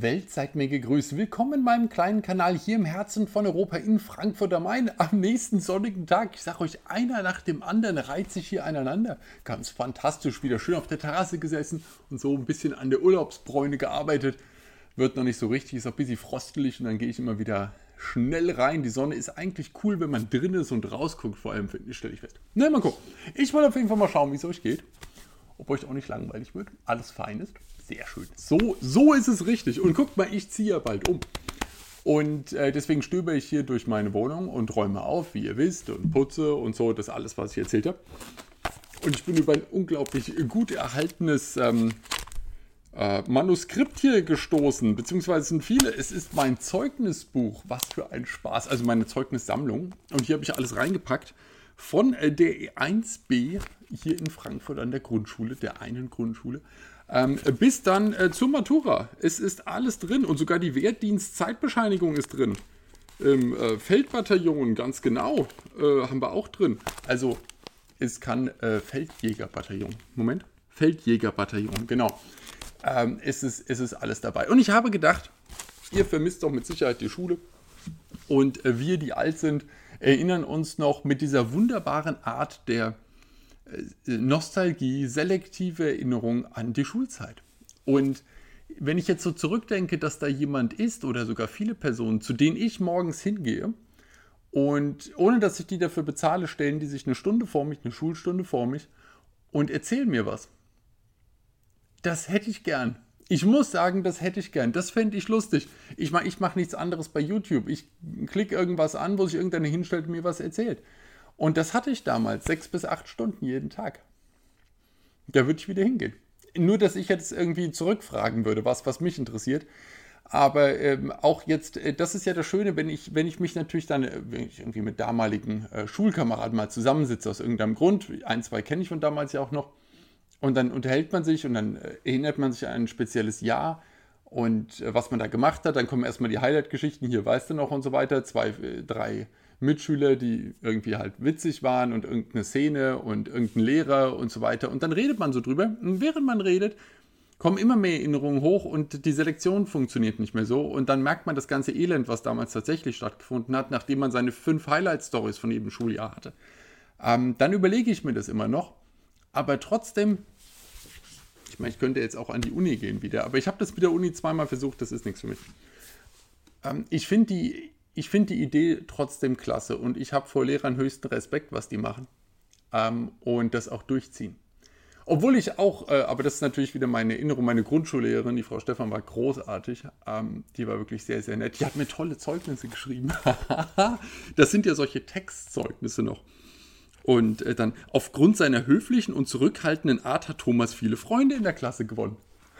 Welt, seid mir gegrüßt. Willkommen in meinem kleinen Kanal hier im Herzen von Europa in Frankfurt am Main am nächsten sonnigen Tag. Ich sage euch, einer nach dem anderen reiht sich hier aneinander. Ganz fantastisch, wieder schön auf der Terrasse gesessen und so ein bisschen an der Urlaubsbräune gearbeitet. Wird noch nicht so richtig, ist auch ein bisschen frostelig und dann gehe ich immer wieder schnell rein. Die Sonne ist eigentlich cool, wenn man drin ist und rausguckt, vor allem, finde ich, stelle ich fest. Na, mal gucken. Ich wollte auf jeden Fall mal schauen, wie es euch geht. Ob euch auch nicht langweilig wird. Alles fein ist. Sehr schön. So, so ist es richtig. Und guckt mal, ich ziehe ja bald um. Und äh, deswegen stöbe ich hier durch meine Wohnung und räume auf, wie ihr wisst, und putze und so, das alles, was ich erzählt habe. Und ich bin über ein unglaublich gut erhaltenes ähm, äh, Manuskript hier gestoßen, beziehungsweise sind viele. Es ist mein Zeugnisbuch. Was für ein Spaß. Also meine Zeugnissammlung. Und hier habe ich alles reingepackt von äh, der E1B hier in Frankfurt an der Grundschule, der einen Grundschule. Ähm, bis dann äh, zur Matura. Es ist alles drin und sogar die Wehrdienstzeitbescheinigung ist drin. Im äh, Feldbataillon, ganz genau, äh, haben wir auch drin. Also, es kann äh, Feldjägerbataillon. Moment. Feldjägerbataillon, genau. Ähm, es, ist, es ist alles dabei. Und ich habe gedacht, ihr vermisst doch mit Sicherheit die Schule. Und äh, wir, die alt sind, erinnern uns noch mit dieser wunderbaren Art der Nostalgie, selektive Erinnerung an die Schulzeit. Und wenn ich jetzt so zurückdenke, dass da jemand ist oder sogar viele Personen, zu denen ich morgens hingehe und ohne dass ich die dafür bezahle, stellen die sich eine Stunde vor mich, eine Schulstunde vor mich und erzählen mir was. Das hätte ich gern. Ich muss sagen, das hätte ich gern. Das fände ich lustig. Ich mache ich mach nichts anderes bei YouTube. Ich klicke irgendwas an, wo sich irgendeiner hinstellt und mir was erzählt. Und das hatte ich damals, sechs bis acht Stunden jeden Tag. Da würde ich wieder hingehen. Nur, dass ich jetzt irgendwie zurückfragen würde, was, was mich interessiert. Aber ähm, auch jetzt, äh, das ist ja das Schöne, wenn ich, wenn ich mich natürlich dann, äh, wenn ich irgendwie mit damaligen äh, Schulkameraden mal zusammensitze, aus irgendeinem Grund, ein, zwei kenne ich von damals ja auch noch, und dann unterhält man sich und dann äh, erinnert man sich an ein spezielles Jahr und äh, was man da gemacht hat. Dann kommen erstmal die Highlight-Geschichten, hier weißt du noch und so weiter, zwei, äh, drei Mitschüler, die irgendwie halt witzig waren und irgendeine Szene und irgendein Lehrer und so weiter. Und dann redet man so drüber. Und während man redet, kommen immer mehr Erinnerungen hoch und die Selektion funktioniert nicht mehr so. Und dann merkt man das ganze Elend, was damals tatsächlich stattgefunden hat, nachdem man seine fünf Highlight-Stories von jedem Schuljahr hatte. Ähm, dann überlege ich mir das immer noch. Aber trotzdem, ich meine, ich könnte jetzt auch an die Uni gehen wieder, aber ich habe das mit der Uni zweimal versucht, das ist nichts für mich. Ähm, ich finde die ich finde die Idee trotzdem klasse und ich habe vor Lehrern höchsten Respekt, was die machen ähm, und das auch durchziehen. Obwohl ich auch, äh, aber das ist natürlich wieder meine Erinnerung, meine Grundschullehrerin, die Frau Stefan, war großartig. Ähm, die war wirklich sehr, sehr nett. Die hat mir tolle Zeugnisse geschrieben. das sind ja solche Textzeugnisse noch. Und äh, dann, aufgrund seiner höflichen und zurückhaltenden Art hat Thomas viele Freunde in der Klasse gewonnen.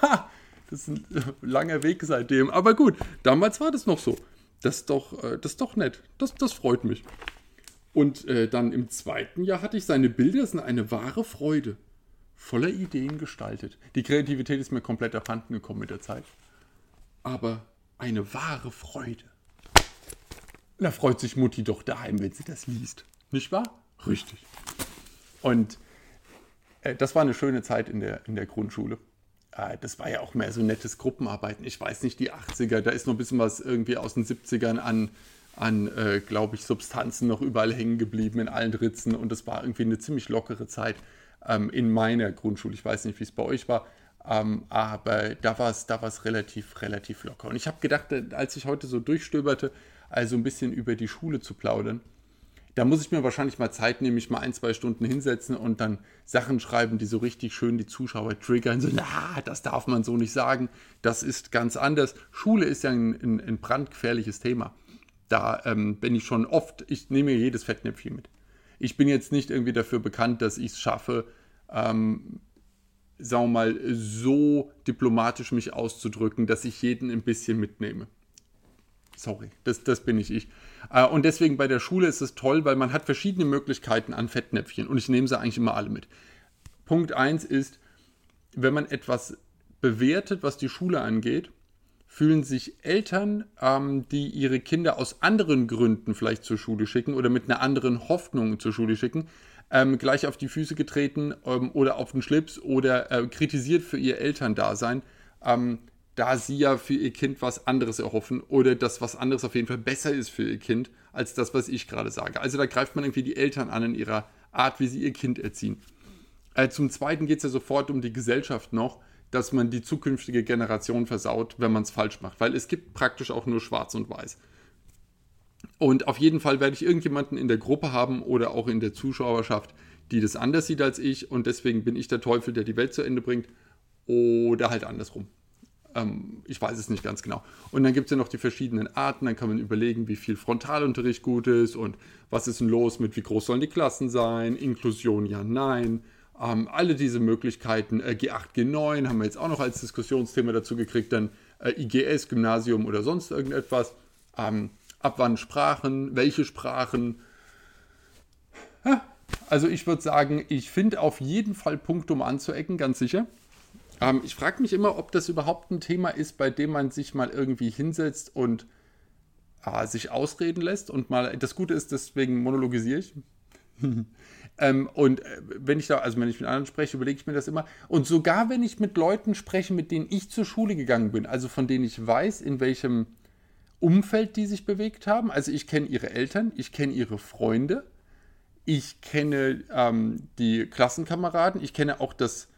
Ha! Das ist ein äh, langer Weg seitdem. Aber gut, damals war das noch so. Das ist doch, äh, das ist doch nett. Das, das freut mich. Und äh, dann im zweiten Jahr hatte ich seine Bilder, sind eine wahre Freude. Voller Ideen gestaltet. Die Kreativität ist mir komplett abhanden gekommen mit der Zeit. Aber eine wahre Freude. Da freut sich Mutti doch daheim, wenn sie das liest. Nicht wahr? Richtig. Und äh, das war eine schöne Zeit in der, in der Grundschule. Äh, das war ja auch mehr so nettes Gruppenarbeiten. Ich weiß nicht, die 80er, da ist noch ein bisschen was irgendwie aus den 70ern an, an äh, glaube ich, Substanzen noch überall hängen geblieben in allen Ritzen und das war irgendwie eine ziemlich lockere Zeit ähm, in meiner Grundschule. Ich weiß nicht, wie es bei euch war, ähm, aber da war es da relativ, relativ locker. Und ich habe gedacht, als ich heute so durchstöberte, also ein bisschen über die Schule zu plaudern, da muss ich mir wahrscheinlich mal Zeit nehmen, mich mal ein, zwei Stunden hinsetzen und dann Sachen schreiben, die so richtig schön die Zuschauer triggern. So, na, das darf man so nicht sagen. Das ist ganz anders. Schule ist ja ein, ein, ein brandgefährliches Thema. Da ähm, bin ich schon oft, ich nehme mir jedes Fettnäpfchen mit. Ich bin jetzt nicht irgendwie dafür bekannt, dass ich es schaffe, ähm, sagen wir mal, so diplomatisch mich auszudrücken, dass ich jeden ein bisschen mitnehme. Sorry, das, das bin nicht ich. Äh, und deswegen bei der Schule ist es toll, weil man hat verschiedene Möglichkeiten an Fettnäpfchen und ich nehme sie eigentlich immer alle mit. Punkt 1 ist, wenn man etwas bewertet, was die Schule angeht, fühlen sich Eltern, ähm, die ihre Kinder aus anderen Gründen vielleicht zur Schule schicken oder mit einer anderen Hoffnung zur Schule schicken, ähm, gleich auf die Füße getreten ähm, oder auf den Schlips oder äh, kritisiert für ihr Elterndasein. Ähm, da sie ja für ihr Kind was anderes erhoffen oder dass was anderes auf jeden Fall besser ist für ihr Kind als das, was ich gerade sage. Also da greift man irgendwie die Eltern an in ihrer Art, wie sie ihr Kind erziehen. Äh, zum Zweiten geht es ja sofort um die Gesellschaft noch, dass man die zukünftige Generation versaut, wenn man es falsch macht, weil es gibt praktisch auch nur Schwarz und Weiß. Und auf jeden Fall werde ich irgendjemanden in der Gruppe haben oder auch in der Zuschauerschaft, die das anders sieht als ich und deswegen bin ich der Teufel, der die Welt zu Ende bringt oder halt andersrum. Ähm, ich weiß es nicht ganz genau. Und dann gibt es ja noch die verschiedenen Arten. Dann kann man überlegen, wie viel Frontalunterricht gut ist und was ist denn los mit, wie groß sollen die Klassen sein, Inklusion ja, nein. Ähm, alle diese Möglichkeiten, äh, G8, G9 haben wir jetzt auch noch als Diskussionsthema dazu gekriegt, dann äh, IGS, Gymnasium oder sonst irgendetwas. Ähm, ab wann Sprachen, welche Sprachen. Also ich würde sagen, ich finde auf jeden Fall Punkte, um anzuecken, ganz sicher. Ähm, ich frage mich immer, ob das überhaupt ein Thema ist, bei dem man sich mal irgendwie hinsetzt und äh, sich ausreden lässt und mal. Das Gute ist, deswegen monologisiere ich. ähm, und äh, wenn ich da, also wenn ich mit anderen spreche, überlege ich mir das immer. Und sogar wenn ich mit Leuten spreche, mit denen ich zur Schule gegangen bin, also von denen ich weiß, in welchem Umfeld die sich bewegt haben. Also ich kenne ihre Eltern, ich kenne ihre Freunde, ich kenne ähm, die Klassenkameraden, ich kenne auch das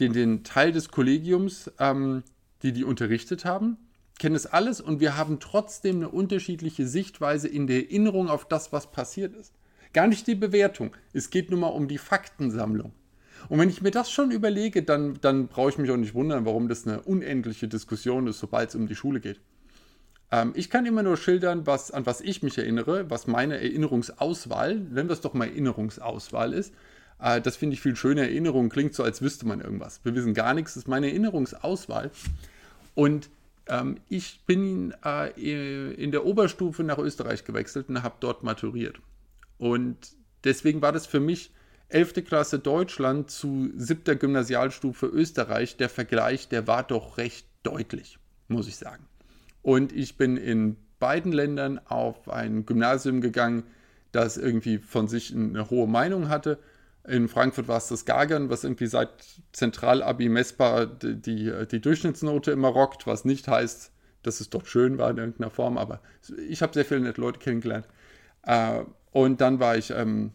den, den Teil des Kollegiums, ähm, die die unterrichtet haben, kennen es alles und wir haben trotzdem eine unterschiedliche Sichtweise in der Erinnerung auf das, was passiert ist. Gar nicht die Bewertung. Es geht nur mal um die Faktensammlung. Und wenn ich mir das schon überlege, dann, dann brauche ich mich auch nicht wundern, warum das eine unendliche Diskussion ist, sobald es um die Schule geht. Ähm, ich kann immer nur schildern, was, an was ich mich erinnere, was meine Erinnerungsauswahl, wir es doch mal Erinnerungsauswahl ist. Äh, das finde ich viel schöner. Erinnerung klingt so, als wüsste man irgendwas. Wir wissen gar nichts, das ist meine Erinnerungsauswahl. Und ähm, ich bin äh, in der Oberstufe nach Österreich gewechselt und habe dort maturiert. Und deswegen war das für mich 11. Klasse Deutschland zu 7. Gymnasialstufe Österreich. Der Vergleich, der war doch recht deutlich, muss ich sagen. Und ich bin in beiden Ländern auf ein Gymnasium gegangen, das irgendwie von sich eine hohe Meinung hatte in Frankfurt war es das Gagern, was irgendwie seit Zentralabi messbar die, die, die, Durchschnittsnote immer rockt, was nicht heißt, dass es dort schön war in irgendeiner Form, aber ich habe sehr viele nette Leute kennengelernt. Äh, und dann war ich ähm,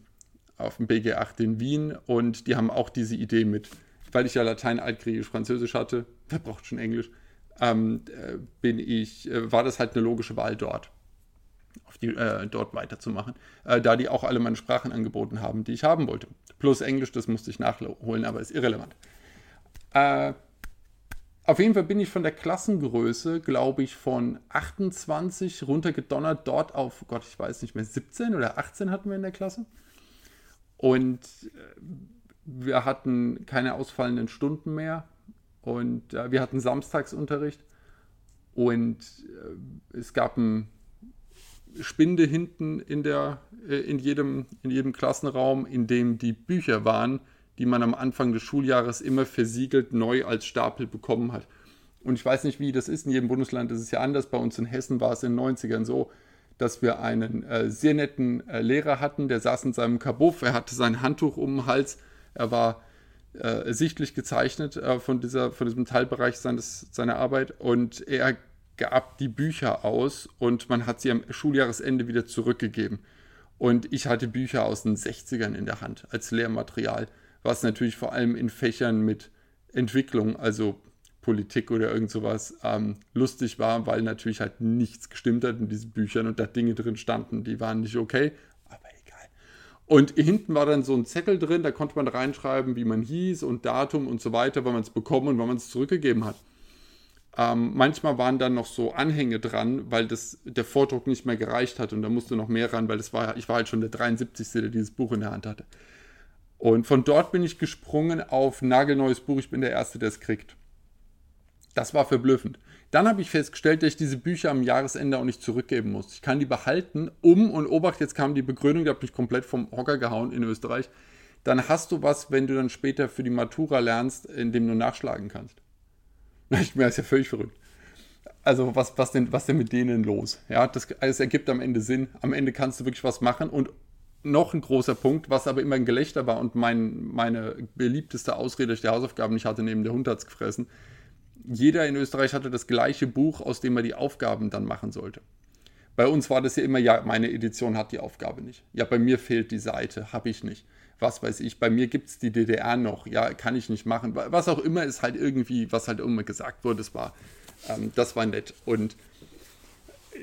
auf dem BG8 in Wien und die haben auch diese Idee mit, weil ich ja Latein, Altgriechisch, Französisch hatte, wer braucht schon Englisch, ähm, äh, bin ich, äh, war das halt eine logische Wahl dort auf die, äh, dort weiterzumachen, äh, da die auch alle meine Sprachen angeboten haben, die ich haben wollte. Plus Englisch, das musste ich nachholen, aber ist irrelevant. Äh, auf jeden Fall bin ich von der Klassengröße, glaube ich, von 28 runtergedonnert, dort auf, Gott, ich weiß nicht mehr, 17 oder 18 hatten wir in der Klasse. Und äh, wir hatten keine ausfallenden Stunden mehr und äh, wir hatten Samstagsunterricht und äh, es gab ein Spinde hinten in, der, äh, in, jedem, in jedem Klassenraum, in dem die Bücher waren, die man am Anfang des Schuljahres immer versiegelt neu als Stapel bekommen hat. Und ich weiß nicht, wie das ist. In jedem Bundesland ist es ja anders. Bei uns in Hessen war es in den 90ern so, dass wir einen äh, sehr netten äh, Lehrer hatten, der saß in seinem Kabuff, er hatte sein Handtuch um den Hals, er war äh, sichtlich gezeichnet äh, von, dieser, von diesem Teilbereich seines, seiner Arbeit und er gab die Bücher aus und man hat sie am Schuljahresende wieder zurückgegeben. Und ich hatte Bücher aus den 60ern in der Hand als Lehrmaterial, was natürlich vor allem in Fächern mit Entwicklung, also Politik oder irgend sowas, ähm, lustig war, weil natürlich halt nichts gestimmt hat in diesen Büchern und da Dinge drin standen, die waren nicht okay, aber egal. Und hinten war dann so ein Zettel drin, da konnte man reinschreiben, wie man hieß und Datum und so weiter, wann man es bekommen und wann man es zurückgegeben hat. Ähm, manchmal waren dann noch so Anhänge dran, weil das, der Vordruck nicht mehr gereicht hat und da musste noch mehr ran, weil das war, ich war halt schon der 73. der dieses Buch in der Hand hatte. Und von dort bin ich gesprungen auf nagelneues Buch, ich bin der Erste, der es kriegt. Das war verblüffend. Dann habe ich festgestellt, dass ich diese Bücher am Jahresende auch nicht zurückgeben muss. Ich kann die behalten, um, und Obacht, jetzt kam die Begründung, die hat mich komplett vom Hocker gehauen in Österreich. Dann hast du was, wenn du dann später für die Matura lernst, in dem du nachschlagen kannst. Ich meine, ist ja völlig verrückt. Also, was, was, denn, was denn mit denen los? Ja, das, das ergibt am Ende Sinn. Am Ende kannst du wirklich was machen. Und noch ein großer Punkt, was aber immer ein Gelächter war und mein, meine beliebteste Ausrede, dass ich die Hausaufgaben nicht hatte, neben der Hund es gefressen. jeder in Österreich hatte das gleiche Buch, aus dem er die Aufgaben dann machen sollte. Bei uns war das ja immer, ja, meine Edition hat die Aufgabe nicht. Ja, bei mir fehlt die Seite, habe ich nicht. Was weiß ich, bei mir gibt es die DDR noch, ja, kann ich nicht machen. Was auch immer ist halt irgendwie, was halt immer gesagt wurde, das war, ähm, das war nett. Und äh,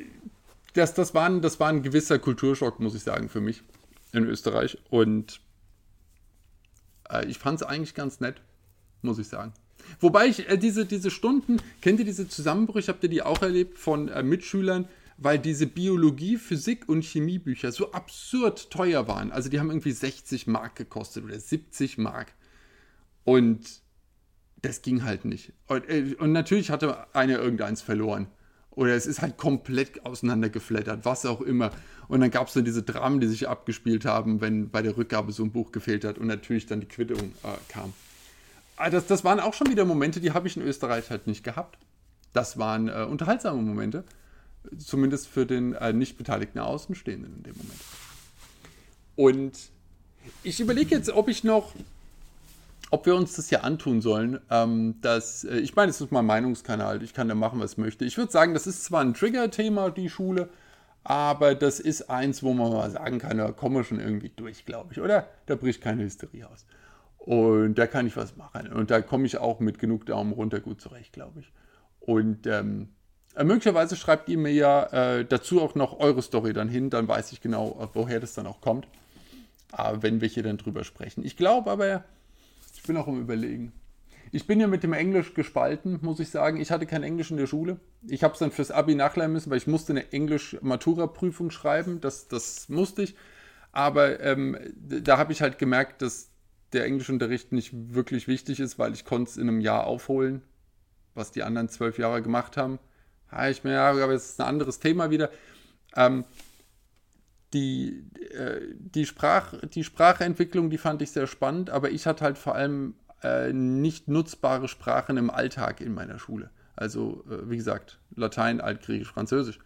das, das, war ein, das war ein gewisser Kulturschock, muss ich sagen, für mich in Österreich. Und äh, ich fand es eigentlich ganz nett, muss ich sagen. Wobei ich äh, diese, diese Stunden, kennt ihr diese Zusammenbrüche, habt ihr die auch erlebt von äh, Mitschülern, weil diese Biologie, Physik und Chemiebücher so absurd teuer waren. Also die haben irgendwie 60 Mark gekostet oder 70 Mark. Und das ging halt nicht. Und, äh, und natürlich hatte einer irgendeins verloren. Oder es ist halt komplett auseinandergeflattert, was auch immer. Und dann gab es dann diese Dramen, die sich abgespielt haben, wenn bei der Rückgabe so ein Buch gefehlt hat und natürlich dann die Quittung äh, kam. Ah, das, das waren auch schon wieder Momente, die habe ich in Österreich halt nicht gehabt. Das waren äh, unterhaltsame Momente. Zumindest für den äh, nicht beteiligten Außenstehenden in dem Moment. Und ich überlege jetzt, ob ich noch, ob wir uns das hier antun sollen. Ähm, dass, äh, ich meine, es ist mein Meinungskanal, ich kann da machen, was ich möchte. Ich würde sagen, das ist zwar ein Trigger-Thema, die Schule, aber das ist eins, wo man mal sagen kann, da kommen wir schon irgendwie durch, glaube ich, oder? Da bricht keine Hysterie aus. Und da kann ich was machen. Und da komme ich auch mit genug Daumen runter gut zurecht, glaube ich. Und ähm, äh, möglicherweise schreibt ihr mir ja äh, dazu auch noch eure Story dann hin, dann weiß ich genau, äh, woher das dann auch kommt. Äh, wenn wir hier dann drüber sprechen. Ich glaube aber, ich bin auch im Überlegen. Ich bin ja mit dem Englisch gespalten, muss ich sagen. Ich hatte kein Englisch in der Schule. Ich habe es dann fürs Abi nachlernen müssen, weil ich musste eine Englisch-Matura-Prüfung schreiben. Das, das musste ich. Aber ähm, da habe ich halt gemerkt, dass der Englischunterricht nicht wirklich wichtig ist, weil ich konnte es in einem Jahr aufholen, was die anderen zwölf Jahre gemacht haben. Ja, ich mir, aber es ist ein anderes Thema wieder. Ähm, die, äh, die, Sprach, die Sprachentwicklung, die fand ich sehr spannend, aber ich hatte halt vor allem äh, nicht nutzbare Sprachen im Alltag in meiner Schule. Also, äh, wie gesagt, Latein, Altgriechisch, Französisch.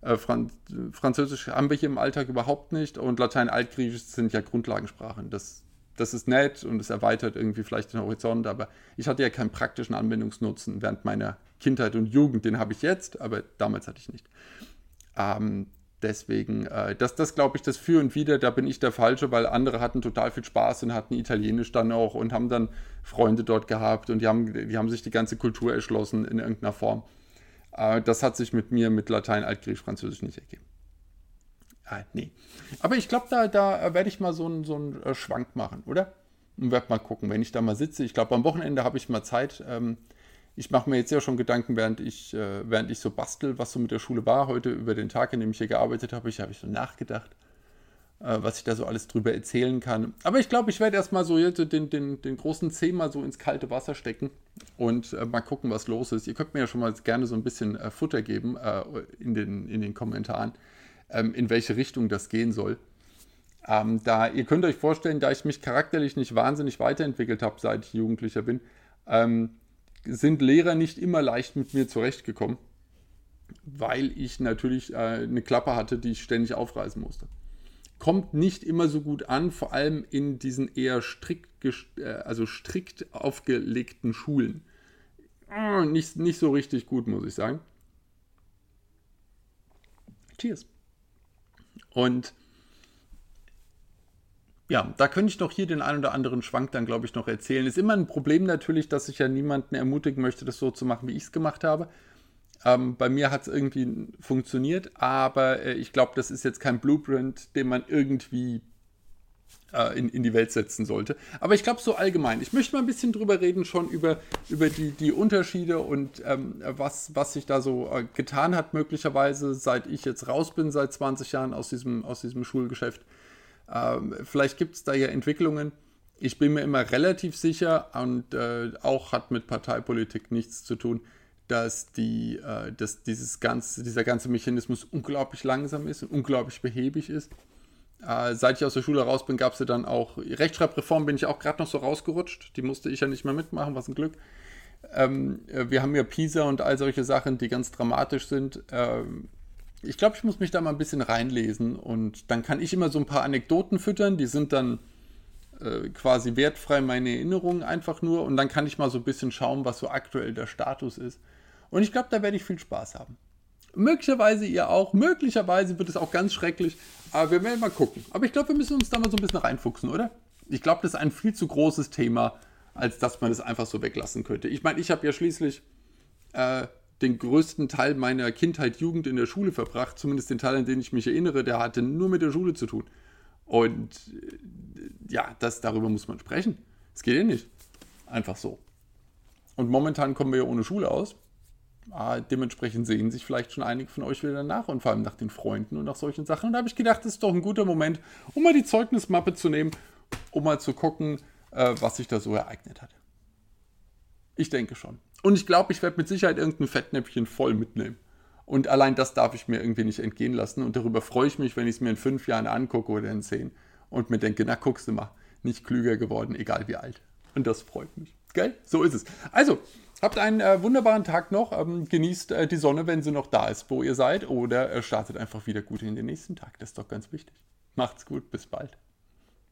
Äh, Franz Französisch haben wir hier im Alltag überhaupt nicht und Latein, Altgriechisch sind ja Grundlagensprachen. Das das ist nett und es erweitert irgendwie vielleicht den Horizont, aber ich hatte ja keinen praktischen Anwendungsnutzen während meiner Kindheit und Jugend. Den habe ich jetzt, aber damals hatte ich nicht. Ähm, deswegen, äh, das, das glaube ich, das Für und Wider, da bin ich der Falsche, weil andere hatten total viel Spaß und hatten Italienisch dann auch und haben dann Freunde dort gehabt und die haben, die haben sich die ganze Kultur erschlossen in irgendeiner Form. Äh, das hat sich mit mir mit Latein, Altgriechisch, Französisch nicht ergeben. Ah, nee. Aber ich glaube, da, da werde ich mal so einen so äh, Schwank machen, oder? Und werde mal gucken, wenn ich da mal sitze. Ich glaube, am Wochenende habe ich mal Zeit. Ähm, ich mache mir jetzt ja schon Gedanken, während ich, äh, während ich so bastel, was so mit der Schule war. Heute über den Tag, in dem ich hier gearbeitet habe, ich habe ich so nachgedacht, äh, was ich da so alles drüber erzählen kann. Aber ich glaube, ich werde erstmal so den, den, den großen Zeh mal so ins kalte Wasser stecken und äh, mal gucken, was los ist. Ihr könnt mir ja schon mal gerne so ein bisschen äh, Futter geben äh, in, den, in den Kommentaren ähm, in welche Richtung das gehen soll. Ähm, da, ihr könnt euch vorstellen, da ich mich charakterlich nicht wahnsinnig weiterentwickelt habe, seit ich Jugendlicher bin, ähm, sind Lehrer nicht immer leicht mit mir zurechtgekommen, weil ich natürlich äh, eine Klappe hatte, die ich ständig aufreißen musste. Kommt nicht immer so gut an, vor allem in diesen eher strikt, äh, also strikt aufgelegten Schulen. Oh, nicht, nicht so richtig gut, muss ich sagen. Cheers. Und ja, da könnte ich doch hier den einen oder anderen Schwank dann, glaube ich, noch erzählen. Ist immer ein Problem natürlich, dass ich ja niemanden ermutigen möchte, das so zu machen, wie ich es gemacht habe. Ähm, bei mir hat es irgendwie funktioniert, aber äh, ich glaube, das ist jetzt kein Blueprint, den man irgendwie äh, in, in die Welt setzen sollte. Aber ich glaube, so allgemein. Ich möchte mal ein bisschen drüber reden, schon über, über die, die Unterschiede und ähm, was, was sich da so äh, getan hat, möglicherweise, seit ich jetzt raus bin, seit 20 Jahren aus diesem, aus diesem Schulgeschäft. Ähm, vielleicht gibt es da ja Entwicklungen. Ich bin mir immer relativ sicher und äh, auch hat mit Parteipolitik nichts zu tun, dass, die, äh, dass dieses ganze, dieser ganze Mechanismus unglaublich langsam ist und unglaublich behäbig ist. Äh, seit ich aus der Schule raus bin, gab es ja dann auch Rechtschreibreform, bin ich auch gerade noch so rausgerutscht. Die musste ich ja nicht mehr mitmachen, was ein Glück. Ähm, äh, wir haben ja PISA und all solche Sachen, die ganz dramatisch sind. Ähm, ich glaube, ich muss mich da mal ein bisschen reinlesen und dann kann ich immer so ein paar Anekdoten füttern, die sind dann äh, quasi wertfrei meine Erinnerungen einfach nur und dann kann ich mal so ein bisschen schauen, was so aktuell der Status ist. Und ich glaube, da werde ich viel Spaß haben. Möglicherweise ihr auch, möglicherweise wird es auch ganz schrecklich, aber wir werden mal gucken. Aber ich glaube, wir müssen uns da mal so ein bisschen reinfuchsen, oder? Ich glaube, das ist ein viel zu großes Thema, als dass man es einfach so weglassen könnte. Ich meine, ich habe ja schließlich äh, den größten Teil meiner Kindheit, Jugend in der Schule verbracht, zumindest den Teil, an den ich mich erinnere, der hatte nur mit der Schule zu tun. Und äh, ja, das, darüber muss man sprechen. Es geht ja nicht. Einfach so. Und momentan kommen wir ja ohne Schule aus. Ah, dementsprechend sehen sich vielleicht schon einige von euch wieder nach und vor allem nach den Freunden und nach solchen Sachen. Und da habe ich gedacht, das ist doch ein guter Moment, um mal die Zeugnismappe zu nehmen, um mal zu gucken, äh, was sich da so ereignet hat. Ich denke schon. Und ich glaube, ich werde mit Sicherheit irgendein Fettnäpfchen voll mitnehmen. Und allein das darf ich mir irgendwie nicht entgehen lassen. Und darüber freue ich mich, wenn ich es mir in fünf Jahren angucke oder in zehn und mir denke, na guckst du mal, nicht klüger geworden, egal wie alt. Und das freut mich. Gell? So ist es. Also, habt einen äh, wunderbaren Tag noch. Ähm, genießt äh, die Sonne, wenn sie noch da ist, wo ihr seid. Oder äh, startet einfach wieder gut in den nächsten Tag. Das ist doch ganz wichtig. Macht's gut, bis bald.